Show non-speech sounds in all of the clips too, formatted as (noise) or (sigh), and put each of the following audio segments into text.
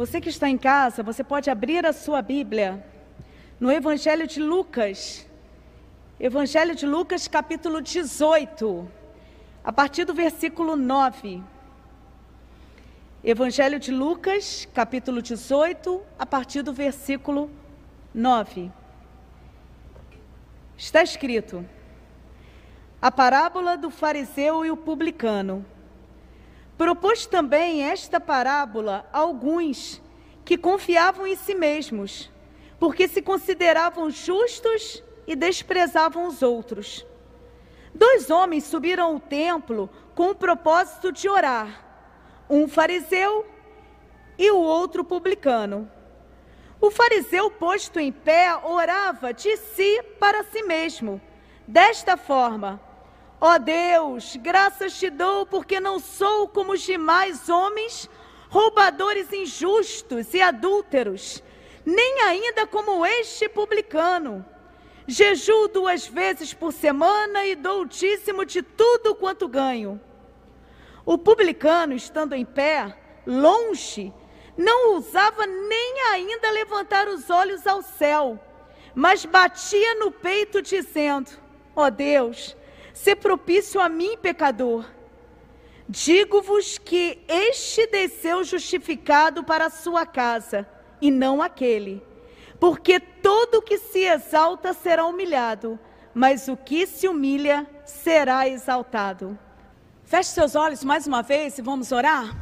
Você que está em casa, você pode abrir a sua Bíblia no Evangelho de Lucas. Evangelho de Lucas, capítulo 18, a partir do versículo 9. Evangelho de Lucas, capítulo 18, a partir do versículo 9. Está escrito: A parábola do fariseu e o publicano. Propôs também esta parábola a alguns que confiavam em si mesmos, porque se consideravam justos e desprezavam os outros. Dois homens subiram ao templo com o propósito de orar, um fariseu e o outro publicano. O fariseu, posto em pé, orava de si para si mesmo, desta forma: Ó oh Deus, graças te dou, porque não sou como os demais homens, roubadores injustos e adúlteros, nem ainda como este publicano. Jejuo duas vezes por semana e dou o dízimo de tudo quanto ganho. O publicano, estando em pé, longe, não ousava nem ainda levantar os olhos ao céu, mas batia no peito, dizendo: Ó oh Deus, ser propício a mim, pecador. Digo-vos que este desceu justificado para a sua casa, e não aquele. Porque todo o que se exalta será humilhado, mas o que se humilha será exaltado. Feche seus olhos mais uma vez e vamos orar.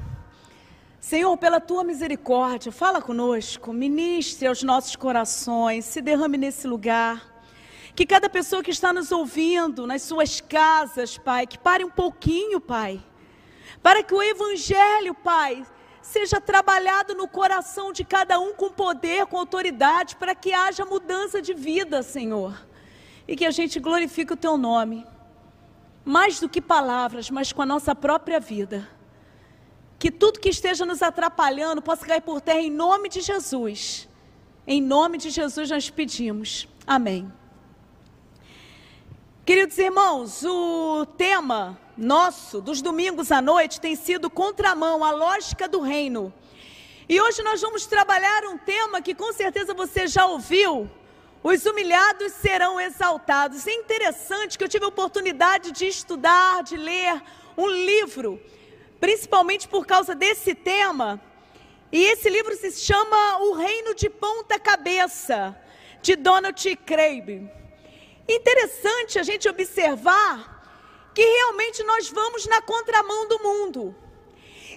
Senhor, pela tua misericórdia, fala conosco, ministre aos nossos corações, se derrame nesse lugar. Que cada pessoa que está nos ouvindo nas suas casas, Pai, que pare um pouquinho, Pai, para que o Evangelho, Pai, seja trabalhado no coração de cada um com poder, com autoridade, para que haja mudança de vida, Senhor. E que a gente glorifique o Teu nome, mais do que palavras, mas com a nossa própria vida. Que tudo que esteja nos atrapalhando possa cair por terra em nome de Jesus. Em nome de Jesus nós pedimos. Amém. Queridos irmãos, o tema nosso dos domingos à noite tem sido contramão, a lógica do reino. E hoje nós vamos trabalhar um tema que com certeza você já ouviu. Os humilhados serão exaltados. É interessante que eu tive a oportunidade de estudar, de ler um livro, principalmente por causa desse tema. E esse livro se chama O Reino de Ponta Cabeça, de Donald Craig. Interessante a gente observar que realmente nós vamos na contramão do mundo.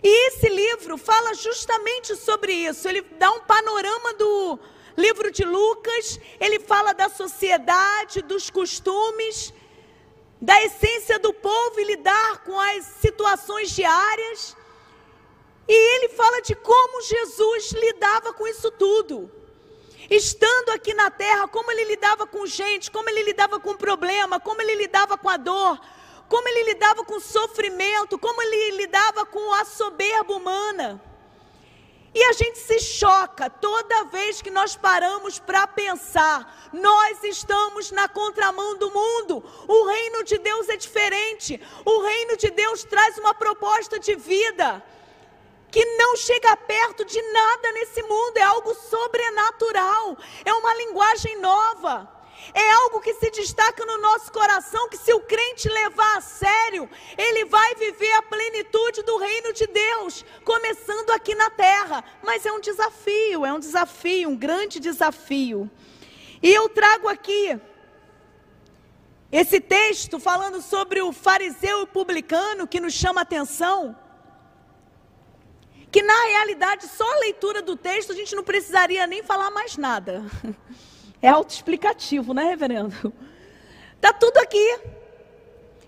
E esse livro fala justamente sobre isso. Ele dá um panorama do livro de Lucas, ele fala da sociedade, dos costumes, da essência do povo e lidar com as situações diárias. E ele fala de como Jesus lidava com isso tudo estando aqui na terra, como ele lidava com gente, como ele lidava com problema, como ele lidava com a dor, como ele lidava com sofrimento, como ele lidava com a soberba humana. E a gente se choca toda vez que nós paramos para pensar. Nós estamos na contramão do mundo. O reino de Deus é diferente. O reino de Deus traz uma proposta de vida não chega perto de nada nesse mundo, é algo sobrenatural, é uma linguagem nova. É algo que se destaca no nosso coração, que se o crente levar a sério, ele vai viver a plenitude do reino de Deus, começando aqui na terra. Mas é um desafio, é um desafio, um grande desafio. E eu trago aqui esse texto falando sobre o fariseu e publicano que nos chama atenção que na realidade só a leitura do texto a gente não precisaria nem falar mais nada. É autoexplicativo, né, reverendo? Está tudo aqui.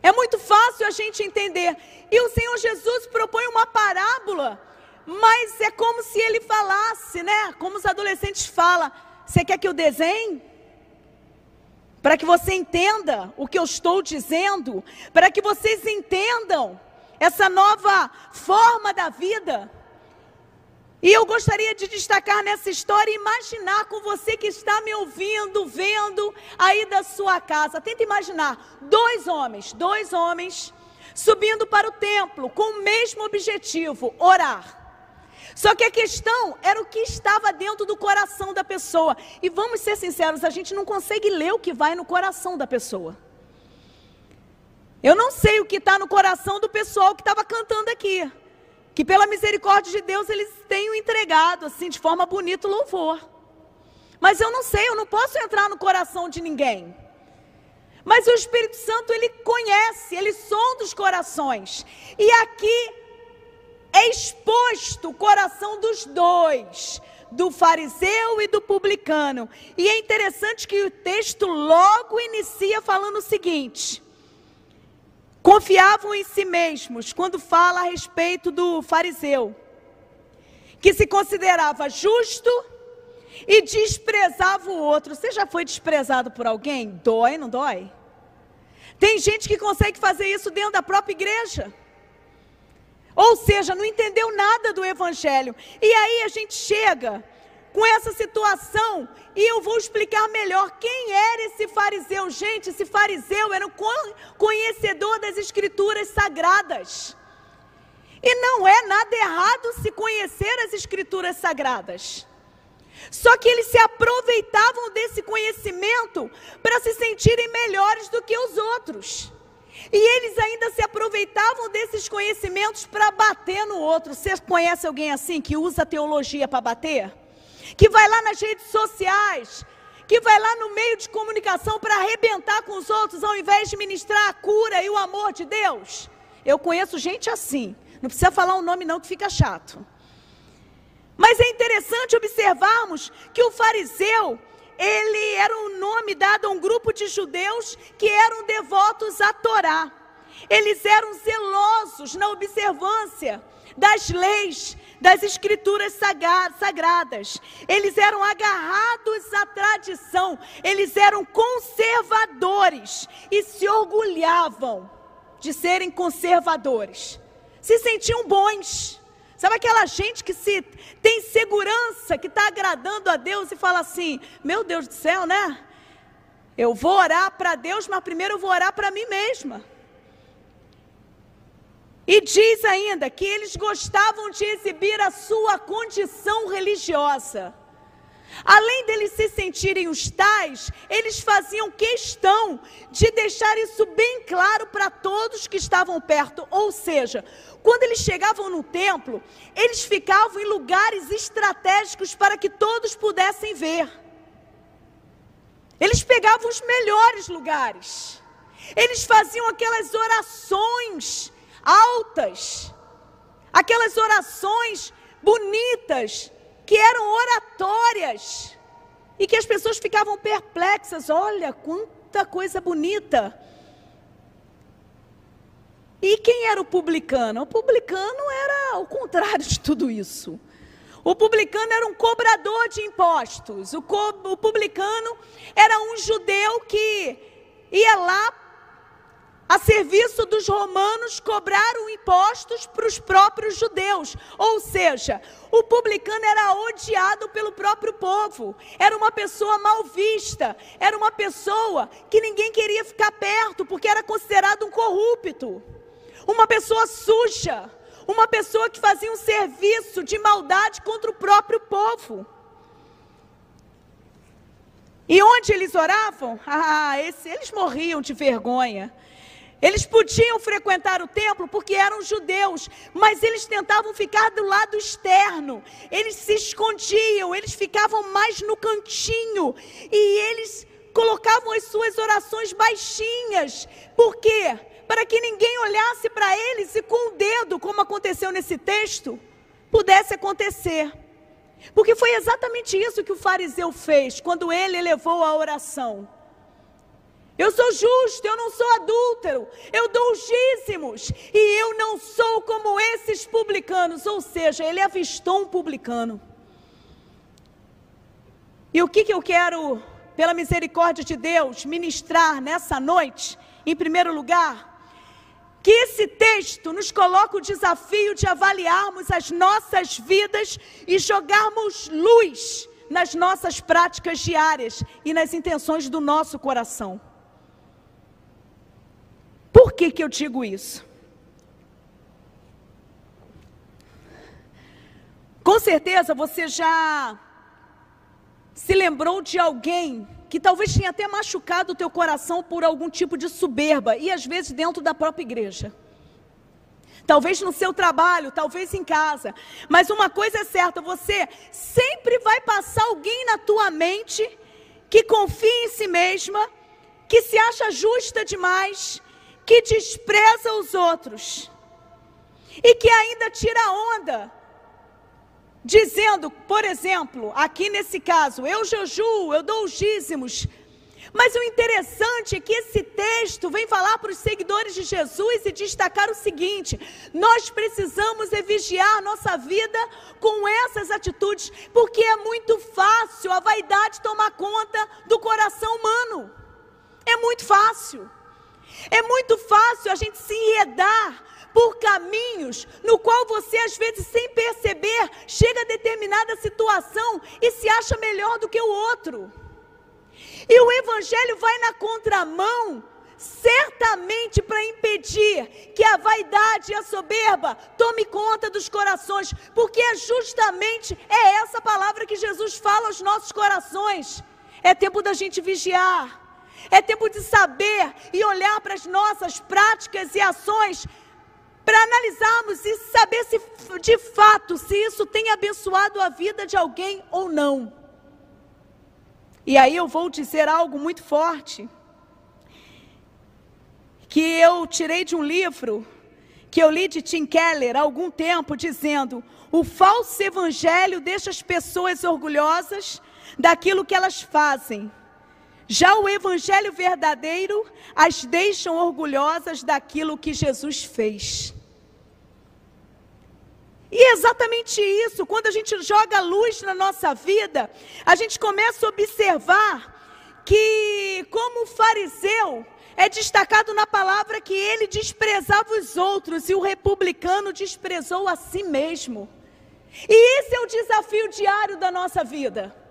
É muito fácil a gente entender. E o Senhor Jesus propõe uma parábola, mas é como se ele falasse, né? Como os adolescentes falam: Você quer que eu desenhe? Para que você entenda o que eu estou dizendo, para que vocês entendam essa nova forma da vida. E eu gostaria de destacar nessa história, imaginar com você que está me ouvindo, vendo aí da sua casa. Tenta imaginar dois homens, dois homens subindo para o templo com o mesmo objetivo, orar. Só que a questão era o que estava dentro do coração da pessoa. E vamos ser sinceros, a gente não consegue ler o que vai no coração da pessoa. Eu não sei o que está no coração do pessoal que estava cantando aqui. Que pela misericórdia de Deus eles tenham entregado, assim, de forma bonita o louvor. Mas eu não sei, eu não posso entrar no coração de ninguém. Mas o Espírito Santo, ele conhece, ele sonda os corações. E aqui é exposto o coração dos dois, do fariseu e do publicano. E é interessante que o texto logo inicia falando o seguinte: confiavam em si mesmos, quando fala a respeito do fariseu, que se considerava justo e desprezava o outro. Você já foi desprezado por alguém? Dói, não dói? Tem gente que consegue fazer isso dentro da própria igreja. Ou seja, não entendeu nada do evangelho. E aí a gente chega com essa situação e eu vou explicar melhor quem era esse fariseu. Gente, esse fariseu era um conhecedor das escrituras sagradas. E não é nada errado se conhecer as escrituras sagradas. Só que eles se aproveitavam desse conhecimento para se sentirem melhores do que os outros. E eles ainda se aproveitavam desses conhecimentos para bater no outro. Você conhece alguém assim que usa teologia para bater? Que vai lá nas redes sociais, que vai lá no meio de comunicação para arrebentar com os outros, ao invés de ministrar a cura e o amor de Deus. Eu conheço gente assim. Não precisa falar um nome, não, que fica chato. Mas é interessante observarmos que o fariseu, ele era um nome dado a um grupo de judeus que eram devotos à Torá. Eles eram zelosos na observância das leis, das escrituras sagradas. Eles eram agarrados à tradição, eles eram conservadores e se orgulhavam de serem conservadores. Se sentiam bons. Sabe aquela gente que se tem segurança, que está agradando a Deus e fala assim: Meu Deus do céu, né? Eu vou orar para Deus, mas primeiro eu vou orar para mim mesma. E diz ainda que eles gostavam de exibir a sua condição religiosa. Além deles se sentirem os tais, eles faziam questão de deixar isso bem claro para todos que estavam perto. Ou seja, quando eles chegavam no templo, eles ficavam em lugares estratégicos para que todos pudessem ver. Eles pegavam os melhores lugares. Eles faziam aquelas orações altas, aquelas orações bonitas, que eram oratórias, e que as pessoas ficavam perplexas: olha, quanta coisa bonita. E quem era o publicano? O publicano era o contrário de tudo isso. O publicano era um cobrador de impostos. O, co o publicano era um judeu que ia lá serviço dos romanos, cobraram impostos para os próprios judeus. Ou seja, o publicano era odiado pelo próprio povo, era uma pessoa mal vista, era uma pessoa que ninguém queria ficar perto, porque era considerado um corrupto, uma pessoa suja, uma pessoa que fazia um serviço de maldade contra o próprio povo. E onde eles oravam? Ah, esse, eles morriam de vergonha. Eles podiam frequentar o templo porque eram judeus, mas eles tentavam ficar do lado externo. Eles se escondiam, eles ficavam mais no cantinho e eles colocavam as suas orações baixinhas. Por quê? Para que ninguém olhasse para eles e com o dedo, como aconteceu nesse texto, pudesse acontecer. Porque foi exatamente isso que o fariseu fez quando ele elevou a oração. Eu sou justo, eu não sou adúltero, eu dou os dízimos e eu não sou como esses publicanos. Ou seja, ele avistou um publicano. E o que, que eu quero, pela misericórdia de Deus, ministrar nessa noite? Em primeiro lugar, que esse texto nos coloca o desafio de avaliarmos as nossas vidas e jogarmos luz nas nossas práticas diárias e nas intenções do nosso coração. Por que, que eu digo isso? Com certeza você já se lembrou de alguém que talvez tenha até machucado o teu coração por algum tipo de soberba e às vezes dentro da própria igreja. Talvez no seu trabalho, talvez em casa. Mas uma coisa é certa, você sempre vai passar alguém na tua mente que confia em si mesma, que se acha justa demais, que despreza os outros e que ainda tira onda dizendo, por exemplo, aqui nesse caso, eu jejuo, eu dou os dízimos. Mas o interessante é que esse texto vem falar para os seguidores de Jesus e destacar o seguinte: nós precisamos vigiar nossa vida com essas atitudes, porque é muito fácil a vaidade tomar conta do coração humano. É muito fácil. É muito fácil a gente se enredar por caminhos no qual você às vezes sem perceber chega a determinada situação e se acha melhor do que o outro. E o evangelho vai na contramão certamente para impedir que a vaidade e a soberba tome conta dos corações, porque é justamente é essa palavra que Jesus fala aos nossos corações. É tempo da gente vigiar. É tempo de saber e olhar para as nossas práticas e ações para analisarmos e saber se de fato se isso tem abençoado a vida de alguém ou não. E aí eu vou dizer algo muito forte que eu tirei de um livro que eu li de Tim Keller há algum tempo dizendo: "O falso evangelho deixa as pessoas orgulhosas daquilo que elas fazem." Já o evangelho verdadeiro as deixam orgulhosas daquilo que Jesus fez. E é exatamente isso, quando a gente joga luz na nossa vida, a gente começa a observar que, como o fariseu, é destacado na palavra que ele desprezava os outros e o republicano desprezou a si mesmo. E esse é o desafio diário da nossa vida.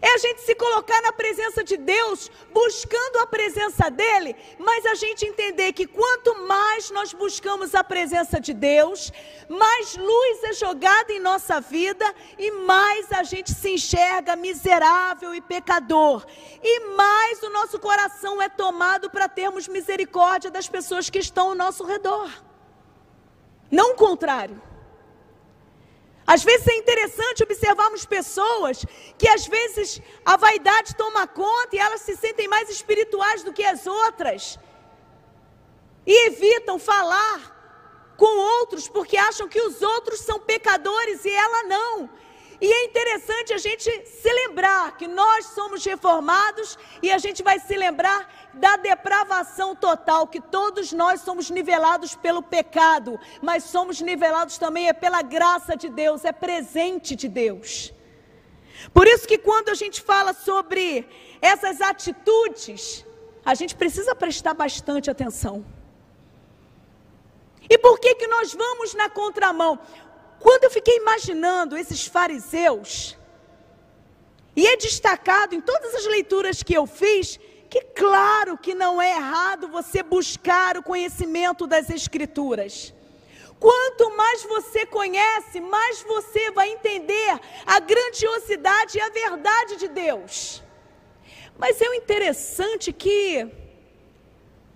É a gente se colocar na presença de Deus, buscando a presença dEle, mas a gente entender que quanto mais nós buscamos a presença de Deus, mais luz é jogada em nossa vida e mais a gente se enxerga miserável e pecador, e mais o nosso coração é tomado para termos misericórdia das pessoas que estão ao nosso redor. Não o contrário. Às vezes é interessante observarmos pessoas que às vezes a vaidade toma conta e elas se sentem mais espirituais do que as outras. E evitam falar com outros porque acham que os outros são pecadores e ela não. E é interessante a gente se lembrar que nós somos reformados e a gente vai se lembrar da depravação total, que todos nós somos nivelados pelo pecado, mas somos nivelados também é pela graça de Deus, é presente de Deus. Por isso que quando a gente fala sobre essas atitudes, a gente precisa prestar bastante atenção. E por que que nós vamos na contramão? Quando eu fiquei imaginando esses fariseus, e é destacado em todas as leituras que eu fiz, que claro que não é errado você buscar o conhecimento das Escrituras. Quanto mais você conhece, mais você vai entender a grandiosidade e a verdade de Deus. Mas é o interessante que,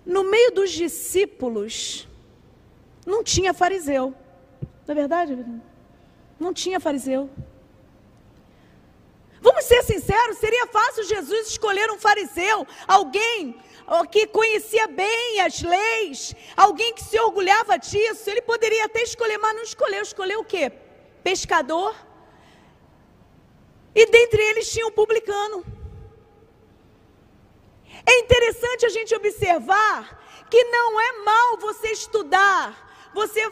no meio dos discípulos, não tinha fariseu. Não é verdade? Não tinha fariseu. Vamos ser sinceros, seria fácil Jesus escolher um fariseu, alguém que conhecia bem as leis, alguém que se orgulhava disso. Ele poderia até escolher, mas não escolheu. Escolheu o quê? Pescador. E dentre eles tinha um publicano. É interessante a gente observar que não é mal você estudar, você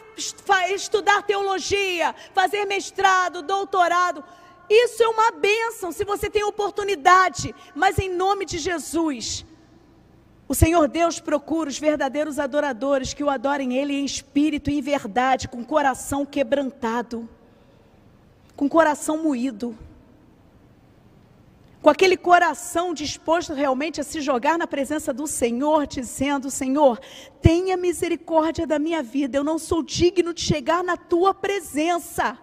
estudar teologia, fazer mestrado, doutorado. Isso é uma bênção se você tem oportunidade, mas em nome de Jesus. O Senhor Deus procura os verdadeiros adoradores que o adorem Ele em espírito e em verdade, com coração quebrantado, com coração moído com aquele coração disposto realmente a se jogar na presença do Senhor, dizendo: Senhor, tenha misericórdia da minha vida, eu não sou digno de chegar na tua presença.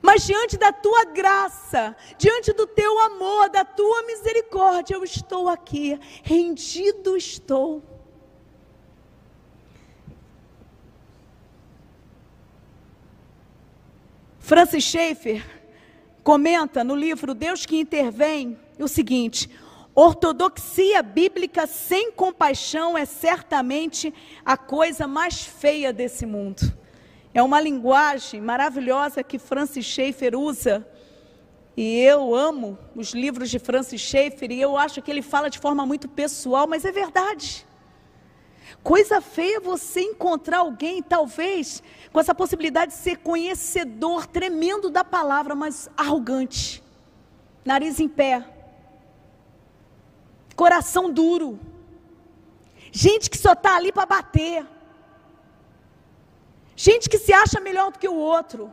Mas diante da tua graça, diante do teu amor, da tua misericórdia, eu estou aqui, rendido estou. Francis Schaeffer comenta no livro Deus que Intervém o seguinte: ortodoxia bíblica sem compaixão é certamente a coisa mais feia desse mundo. É uma linguagem maravilhosa que Francis Schaeffer usa. E eu amo os livros de Francis Schaeffer e eu acho que ele fala de forma muito pessoal, mas é verdade. Coisa feia você encontrar alguém, talvez, com essa possibilidade de ser conhecedor tremendo da palavra, mas arrogante, nariz em pé, coração duro, gente que só está ali para bater. Gente que se acha melhor do que o outro.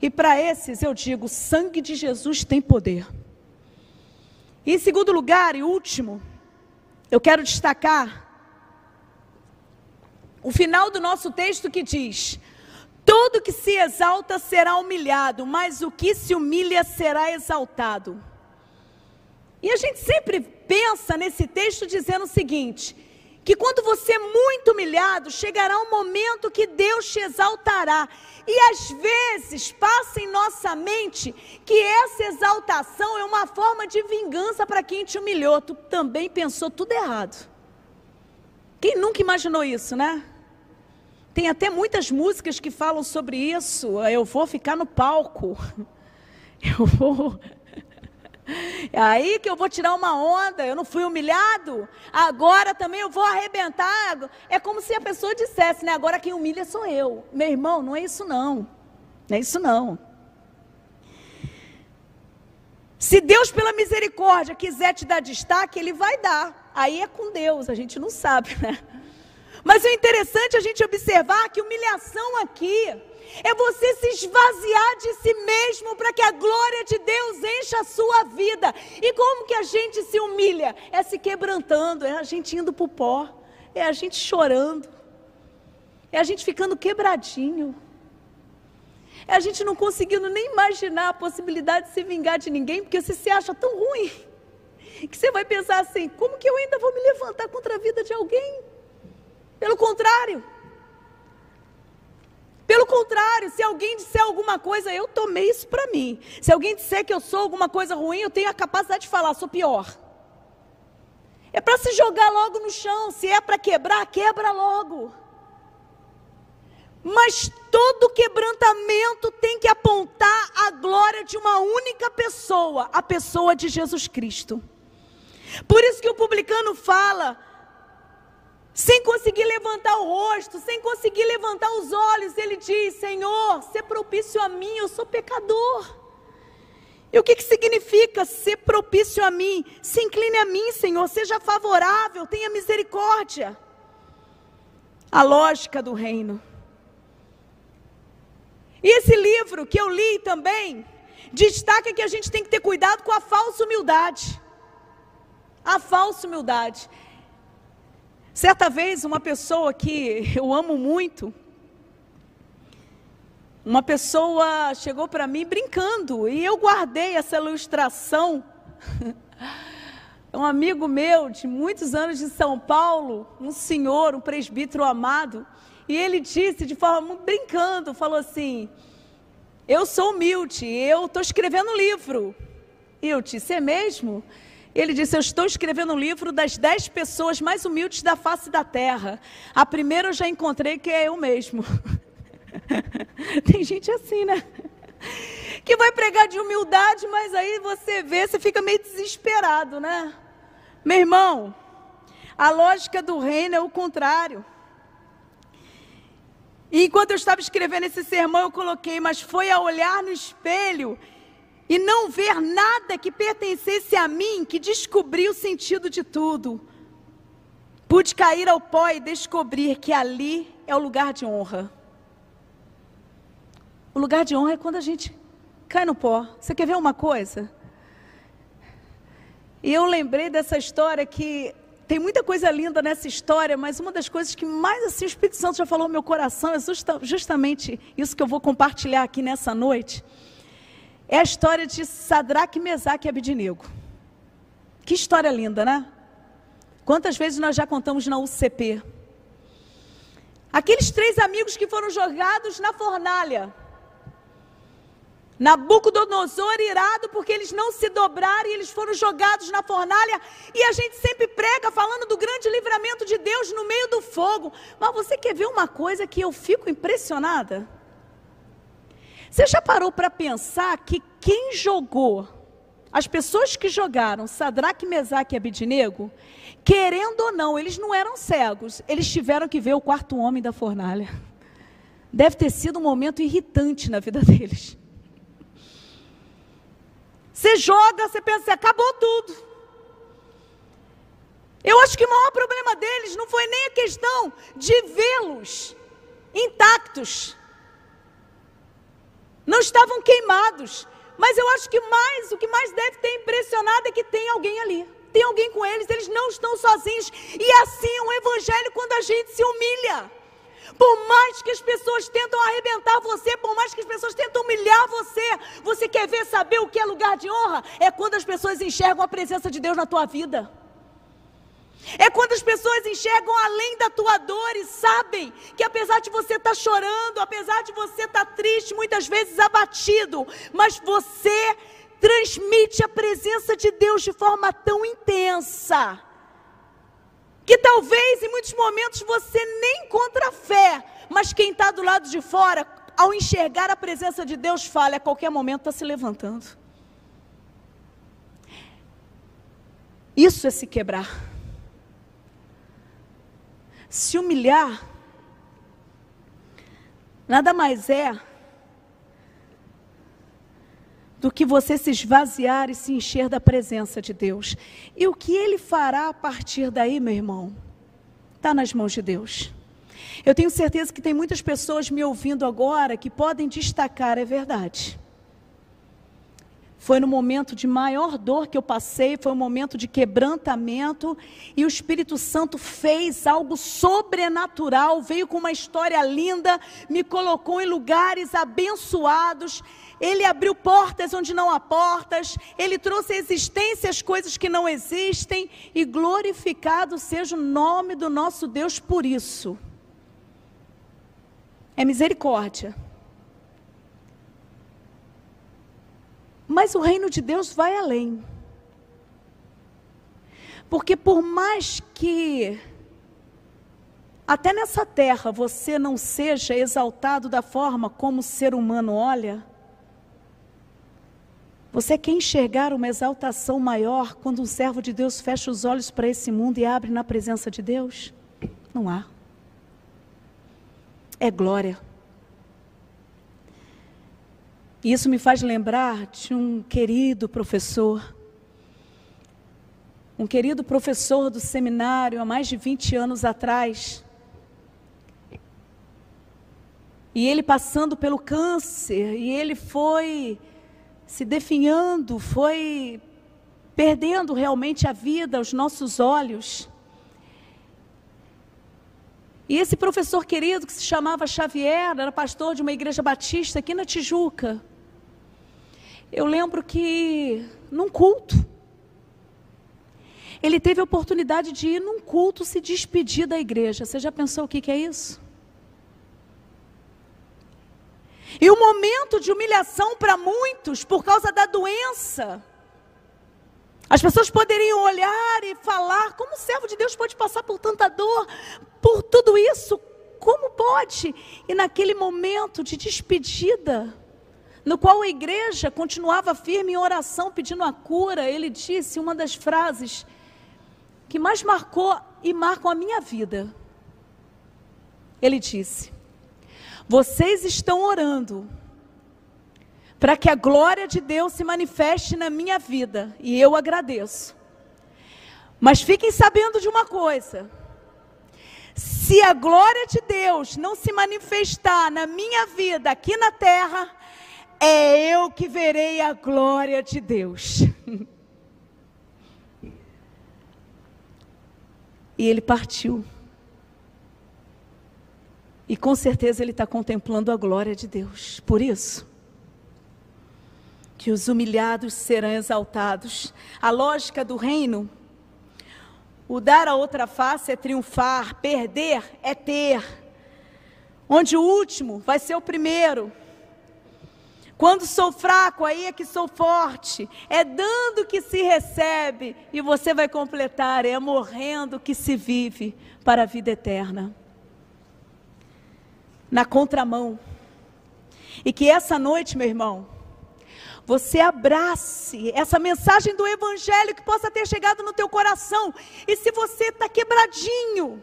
E para esses eu digo: o sangue de Jesus tem poder. E em segundo lugar e último, eu quero destacar o final do nosso texto que diz: Todo que se exalta será humilhado, mas o que se humilha será exaltado. E a gente sempre pensa nesse texto dizendo o seguinte: que quando você é muito humilhado, chegará um momento que Deus te exaltará. E às vezes passa em nossa mente que essa exaltação é uma forma de vingança para quem te humilhou. Tu também pensou tudo errado. Quem nunca imaginou isso, né? Tem até muitas músicas que falam sobre isso. Eu vou ficar no palco. (laughs) Eu vou é aí que eu vou tirar uma onda, eu não fui humilhado, agora também eu vou arrebentar. É como se a pessoa dissesse, né? Agora quem humilha sou eu. Meu irmão, não é isso não. Não é isso não. Se Deus, pela misericórdia, quiser te dar destaque, Ele vai dar. Aí é com Deus, a gente não sabe, né? Mas o interessante é a gente observar que humilhação aqui é você se esvaziar de si mesmo para que a glória de Deus encha a sua vida. E como que a gente se humilha? É se quebrantando, é a gente indo para o pó, é a gente chorando, é a gente ficando quebradinho. É a gente não conseguindo nem imaginar a possibilidade de se vingar de ninguém, porque você se acha tão ruim, que você vai pensar assim: como que eu ainda vou me levantar contra a vida de alguém? Pelo contrário, pelo contrário, se alguém disser alguma coisa, eu tomei isso para mim. Se alguém disser que eu sou alguma coisa ruim, eu tenho a capacidade de falar, sou pior. É para se jogar logo no chão. Se é para quebrar, quebra logo. Mas todo quebrantamento tem que apontar a glória de uma única pessoa, a pessoa de Jesus Cristo. Por isso que o publicano fala: sem conseguir levantar o rosto, sem conseguir levantar os olhos, ele diz: Senhor, ser propício a mim, eu sou pecador. E o que, que significa ser propício a mim? Se incline a mim, Senhor, seja favorável, tenha misericórdia. A lógica do reino. E esse livro que eu li também, destaca que a gente tem que ter cuidado com a falsa humildade. A falsa humildade. Certa vez, uma pessoa que (laughs) eu amo muito, uma pessoa chegou para mim brincando e eu guardei essa ilustração. (laughs) Um amigo meu de muitos anos de São Paulo, um senhor, um presbítero amado, e ele disse de forma brincando, falou assim: Eu sou humilde, eu estou escrevendo um livro. E eu disse: É mesmo? Ele disse: Eu estou escrevendo um livro das dez pessoas mais humildes da face da terra. A primeira eu já encontrei que é eu mesmo. (laughs) Tem gente assim, né? Que vai pregar de humildade, mas aí você vê, você fica meio desesperado, né? Meu irmão, a lógica do reino é o contrário. E enquanto eu estava escrevendo esse sermão, eu coloquei, mas foi a olhar no espelho e não ver nada que pertencesse a mim que descobri o sentido de tudo. Pude cair ao pó e descobrir que ali é o lugar de honra. O lugar de honra é quando a gente cai no pó. Você quer ver uma coisa? E eu lembrei dessa história que tem muita coisa linda nessa história, mas uma das coisas que mais assim o Espírito Santo já falou no meu coração é justa, justamente isso que eu vou compartilhar aqui nessa noite. É a história de Sadraque, Mesaque e Abidinego. Que história linda, né? Quantas vezes nós já contamos na UCP? Aqueles três amigos que foram jogados na fornalha. Nabucodonosor irado porque eles não se dobraram e eles foram jogados na fornalha. E a gente sempre prega falando do grande livramento de Deus no meio do fogo. Mas você quer ver uma coisa que eu fico impressionada? Você já parou para pensar que quem jogou, as pessoas que jogaram Sadraque, Mesaque e Abidinego, querendo ou não, eles não eram cegos, eles tiveram que ver o quarto homem da fornalha. Deve ter sido um momento irritante na vida deles. Você joga, você pensa, assim, acabou tudo. Eu acho que o maior problema deles não foi nem a questão de vê-los intactos. Não estavam queimados. Mas eu acho que mais, o que mais deve ter impressionado é que tem alguém ali. Tem alguém com eles, eles não estão sozinhos. E assim é o evangelho quando a gente se humilha. Por mais que as pessoas tentam arrebentar você, por mais que as pessoas tentam humilhar você, você quer ver saber o que é lugar de honra? É quando as pessoas enxergam a presença de Deus na tua vida. É quando as pessoas enxergam além da tua dor e sabem que apesar de você estar tá chorando, apesar de você estar tá triste, muitas vezes abatido, mas você transmite a presença de Deus de forma tão intensa que talvez em muitos momentos você nem encontra fé, mas quem está do lado de fora, ao enxergar a presença de Deus, fala, a qualquer momento está se levantando. Isso é se quebrar. Se humilhar, nada mais é do que você se esvaziar e se encher da presença de Deus. E o que ele fará a partir daí, meu irmão, está nas mãos de Deus. Eu tenho certeza que tem muitas pessoas me ouvindo agora que podem destacar, é verdade. Foi no momento de maior dor que eu passei, foi um momento de quebrantamento, e o Espírito Santo fez algo sobrenatural, veio com uma história linda, me colocou em lugares abençoados, ele abriu portas onde não há portas, ele trouxe à existência as coisas que não existem, e glorificado seja o nome do nosso Deus por isso. É misericórdia. Mas o reino de Deus vai além. Porque por mais que até nessa terra você não seja exaltado da forma como o ser humano olha, você quer enxergar uma exaltação maior quando um servo de Deus fecha os olhos para esse mundo e abre na presença de Deus? Não há. É glória. E isso me faz lembrar de um querido professor, um querido professor do seminário há mais de 20 anos atrás. E ele passando pelo câncer, e ele foi se definhando, foi perdendo realmente a vida aos nossos olhos. E esse professor querido, que se chamava Xavier, era pastor de uma igreja batista aqui na Tijuca. Eu lembro que num culto, ele teve a oportunidade de ir num culto se despedir da igreja. Você já pensou o que, que é isso? E o um momento de humilhação para muitos por causa da doença. As pessoas poderiam olhar e falar: como o servo de Deus pode passar por tanta dor, por tudo isso? Como pode? E naquele momento de despedida, no qual a igreja continuava firme em oração pedindo a cura, ele disse uma das frases que mais marcou e marcam a minha vida. Ele disse: vocês estão orando para que a glória de Deus se manifeste na minha vida, e eu agradeço. Mas fiquem sabendo de uma coisa: se a glória de Deus não se manifestar na minha vida aqui na terra, é eu que verei a glória de Deus. (laughs) E ele partiu. E com certeza ele está contemplando a glória de Deus. Por isso, que os humilhados serão exaltados. A lógica do reino, o dar a outra face é triunfar, perder é ter. Onde o último vai ser o primeiro. Quando sou fraco, aí é que sou forte. É dando que se recebe e você vai completar. É morrendo que se vive para a vida eterna. Na contramão. E que essa noite, meu irmão, você abrace essa mensagem do Evangelho que possa ter chegado no teu coração. E se você está quebradinho,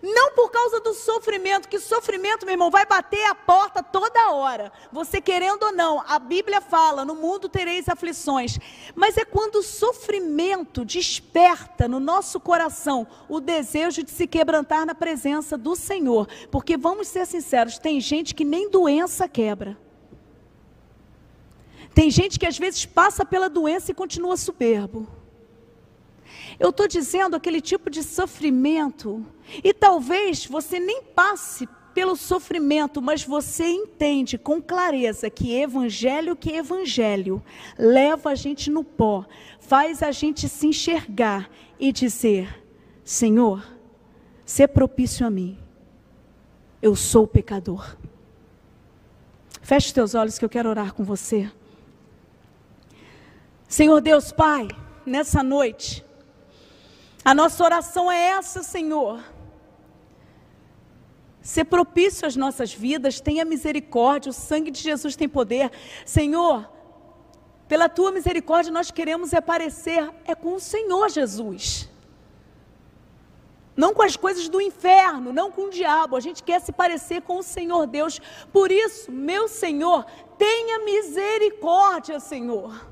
não por causa do sofrimento, que sofrimento, meu irmão, vai bater a porta toda hora. Você querendo ou não, a Bíblia fala: no mundo tereis aflições. Mas é quando o sofrimento desperta no nosso coração o desejo de se quebrantar na presença do Senhor. Porque vamos ser sinceros, tem gente que nem doença quebra. Tem gente que às vezes passa pela doença e continua soberbo. Eu estou dizendo aquele tipo de sofrimento, e talvez você nem passe pelo sofrimento, mas você entende com clareza que evangelho que evangelho leva a gente no pó, faz a gente se enxergar e dizer: Senhor, ser propício a mim. Eu sou pecador. Feche os teus olhos que eu quero orar com você. Senhor Deus Pai, nessa noite, a nossa oração é essa, Senhor. Ser propício às nossas vidas, tenha misericórdia, o sangue de Jesus tem poder. Senhor, pela tua misericórdia nós queremos aparecer é com o Senhor Jesus. Não com as coisas do inferno, não com o diabo. A gente quer se parecer com o Senhor Deus. Por isso, meu Senhor, tenha misericórdia, Senhor.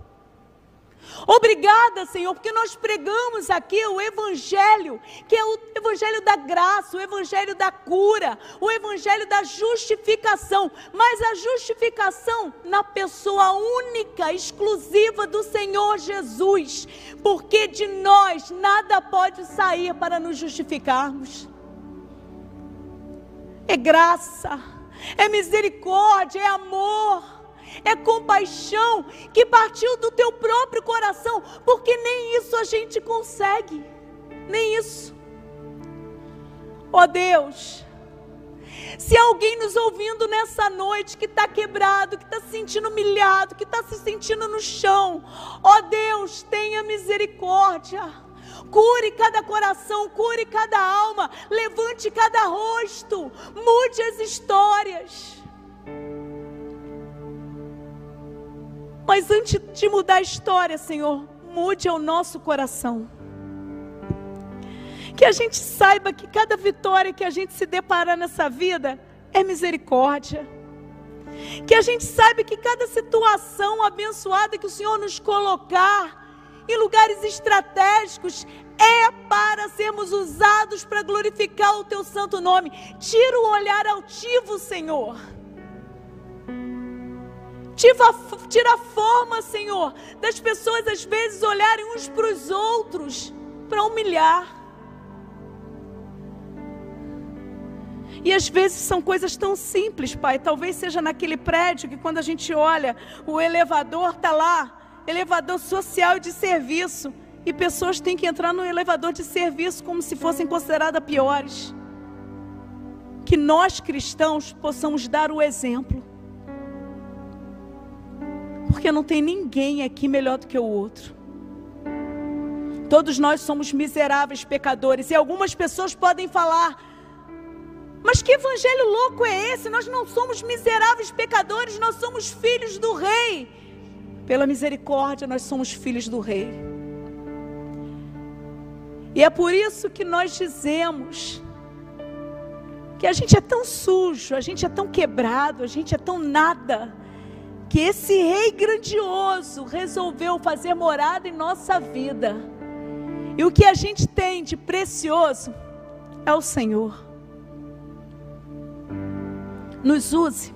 Obrigada, Senhor, porque nós pregamos aqui o Evangelho, que é o Evangelho da graça, o Evangelho da cura, o Evangelho da justificação, mas a justificação na pessoa única, exclusiva do Senhor Jesus, porque de nós nada pode sair para nos justificarmos. É graça, é misericórdia, é amor é compaixão que partiu do teu próprio coração, porque nem isso a gente consegue, nem isso. Ó oh Deus, se alguém nos ouvindo nessa noite que está quebrado, que está se sentindo humilhado, que está se sentindo no chão, ó oh Deus, tenha misericórdia. Cure cada coração, cure cada alma, levante cada rosto, mude as histórias. Mas antes de mudar a história, Senhor, mude o nosso coração. Que a gente saiba que cada vitória que a gente se deparar nessa vida é misericórdia. Que a gente saiba que cada situação abençoada que o Senhor nos colocar em lugares estratégicos é para sermos usados para glorificar o teu santo nome. Tira o olhar altivo, Senhor. Tira a forma, Senhor, das pessoas às vezes olharem uns para os outros para humilhar. E às vezes são coisas tão simples, Pai. Talvez seja naquele prédio que quando a gente olha, o elevador está lá, elevador social e de serviço. E pessoas têm que entrar no elevador de serviço como se fossem consideradas piores. Que nós cristãos possamos dar o exemplo porque não tem ninguém aqui melhor do que o outro. Todos nós somos miseráveis pecadores e algumas pessoas podem falar: mas que evangelho louco é esse? Nós não somos miseráveis pecadores, nós somos filhos do Rei. Pela misericórdia, nós somos filhos do Rei. E é por isso que nós dizemos que a gente é tão sujo, a gente é tão quebrado, a gente é tão nada que esse Rei grandioso resolveu fazer morada em nossa vida. E o que a gente tem de precioso é o Senhor. Nos use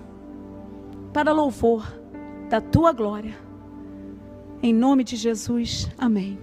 para louvor da tua glória. Em nome de Jesus, amém.